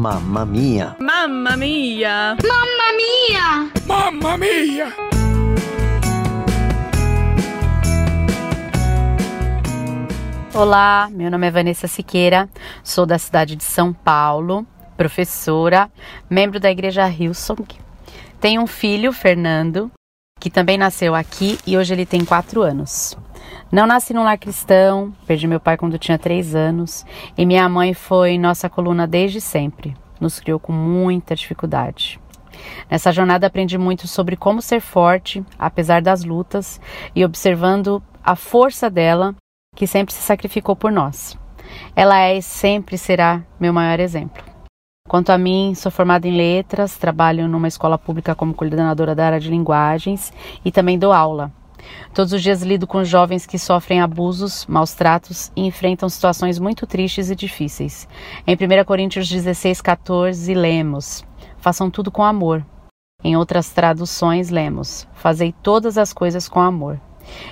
Mamma mia! Mamma mia! Mamma mia! Mamma mia! Olá, meu nome é Vanessa Siqueira, sou da cidade de São Paulo, professora, membro da Igreja Hillsong. Tenho um filho, Fernando, que também nasceu aqui e hoje ele tem quatro anos. Não nasci num lar cristão, perdi meu pai quando tinha três anos e minha mãe foi nossa coluna desde sempre. Nos criou com muita dificuldade. Nessa jornada aprendi muito sobre como ser forte, apesar das lutas, e observando a força dela, que sempre se sacrificou por nós. Ela é e sempre será meu maior exemplo. Quanto a mim, sou formada em letras, trabalho numa escola pública como coordenadora da área de linguagens e também dou aula. Todos os dias lido com jovens que sofrem abusos, maus tratos e enfrentam situações muito tristes e difíceis. Em 1 Coríntios 16, 14, lemos: Façam tudo com amor. Em outras traduções, lemos: Fazei todas as coisas com amor.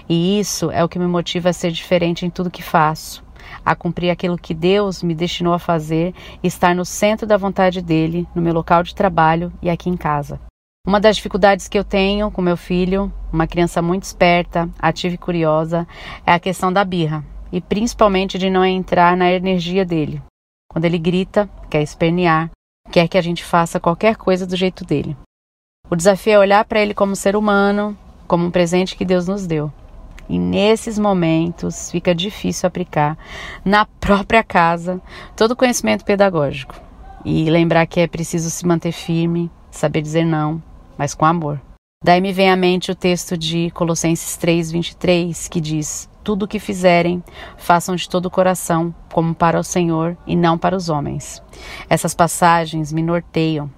E isso é o que me motiva a ser diferente em tudo que faço, a cumprir aquilo que Deus me destinou a fazer estar no centro da vontade dele, no meu local de trabalho e aqui em casa. Uma das dificuldades que eu tenho com meu filho, uma criança muito esperta, ativa e curiosa, é a questão da birra, e principalmente de não entrar na energia dele. Quando ele grita, quer espernear, quer que a gente faça qualquer coisa do jeito dele. O desafio é olhar para ele como ser humano, como um presente que Deus nos deu. E nesses momentos fica difícil aplicar na própria casa todo o conhecimento pedagógico. E lembrar que é preciso se manter firme, saber dizer não, mas com amor. Daí me vem à mente o texto de Colossenses 3:23, que diz: Tudo o que fizerem, façam de todo o coração, como para o Senhor e não para os homens. Essas passagens me norteiam.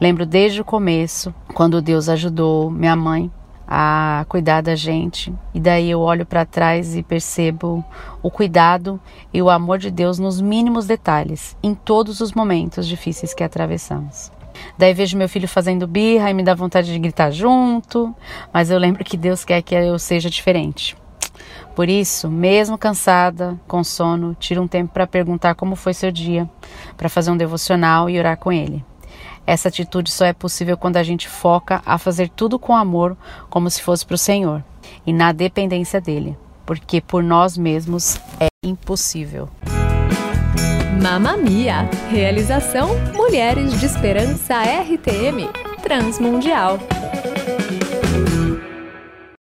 Lembro desde o começo, quando Deus ajudou minha mãe a cuidar da gente, e daí eu olho para trás e percebo o cuidado e o amor de Deus nos mínimos detalhes, em todos os momentos difíceis que atravessamos. Daí vejo meu filho fazendo birra e me dá vontade de gritar junto, mas eu lembro que Deus quer que eu seja diferente. Por isso, mesmo cansada, com sono, tiro um tempo para perguntar como foi seu dia, para fazer um devocional e orar com ele. Essa atitude só é possível quando a gente foca a fazer tudo com amor, como se fosse para o Senhor, e na dependência dele, porque por nós mesmos é impossível. Mamma Mia! Realização Mulheres de Esperança RTM Transmundial.